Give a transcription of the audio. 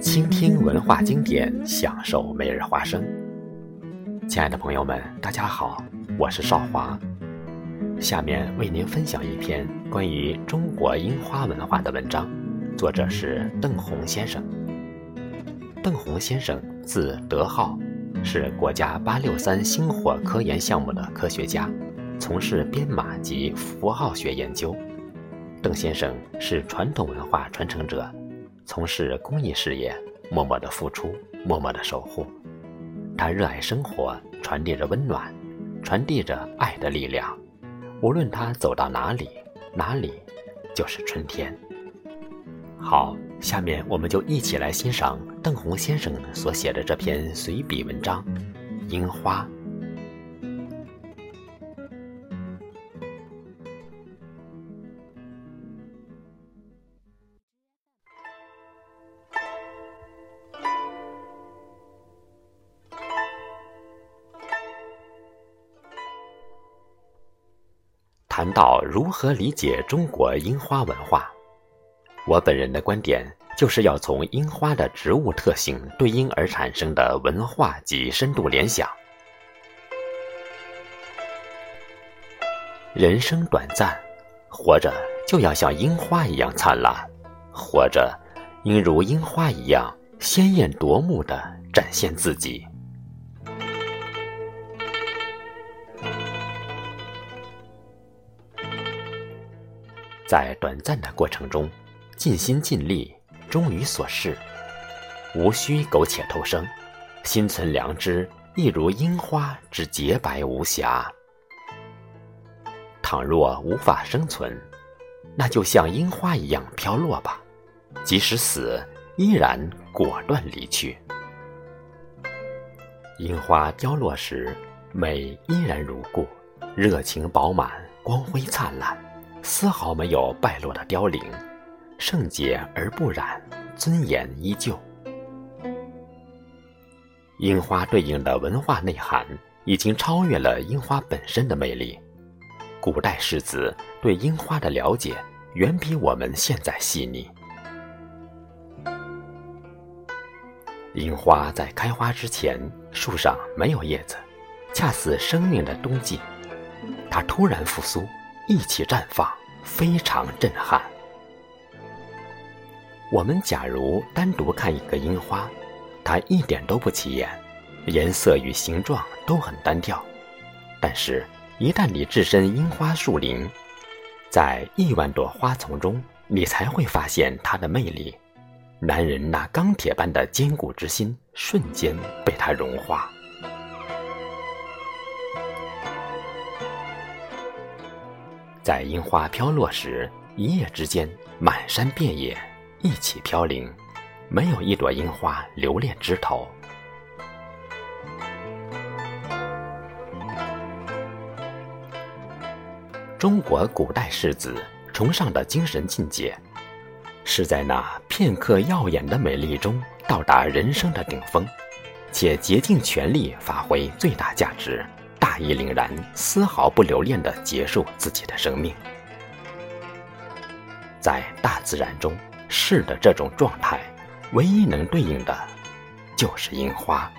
倾听文化经典，享受每日花生。亲爱的朋友们，大家好，我是少华。下面为您分享一篇关于中国樱花文化的文章，作者是邓红先生。邓红先生字德浩，是国家八六三星火科研项目的科学家，从事编码及符号学研究。邓先生是传统文化传承者，从事公益事业，默默的付出，默默的守护。他热爱生活，传递着温暖，传递着爱的力量。无论他走到哪里，哪里就是春天。好，下面我们就一起来欣赏邓红先生所写的这篇随笔文章《樱花》。谈到如何理解中国樱花文化，我本人的观点就是要从樱花的植物特性对应而产生的文化及深度联想。人生短暂，活着就要像樱花一样灿烂，活着应如樱花一样鲜艳夺目的展现自己。在短暂的过程中，尽心尽力，忠于所事，无需苟且偷生，心存良知，亦如樱花之洁白无瑕。倘若无法生存，那就像樱花一样飘落吧，即使死，依然果断离去。樱花凋落时，美依然如故，热情饱满，光辉灿烂。丝毫没有败落的凋零，圣洁而不染，尊严依旧。樱花对应的文化内涵已经超越了樱花本身的魅力。古代世子对樱花的了解远比我们现在细腻。樱花在开花之前，树上没有叶子，恰似生命的冬季。它突然复苏。一起绽放，非常震撼。我们假如单独看一个樱花，它一点都不起眼，颜色与形状都很单调。但是，一旦你置身樱花树林，在亿万朵花丛中，你才会发现它的魅力。男人那钢铁般的坚固之心，瞬间被它融化。在樱花飘落时，一夜之间，满山遍野一起飘零，没有一朵樱花留恋枝头。中国古代士子崇尚的精神境界，是在那片刻耀眼的美丽中到达人生的顶峰，且竭尽全力发挥最大价值。义凛然，丝毫不留恋地结束自己的生命。在大自然中，是的这种状态，唯一能对应的，就是樱花。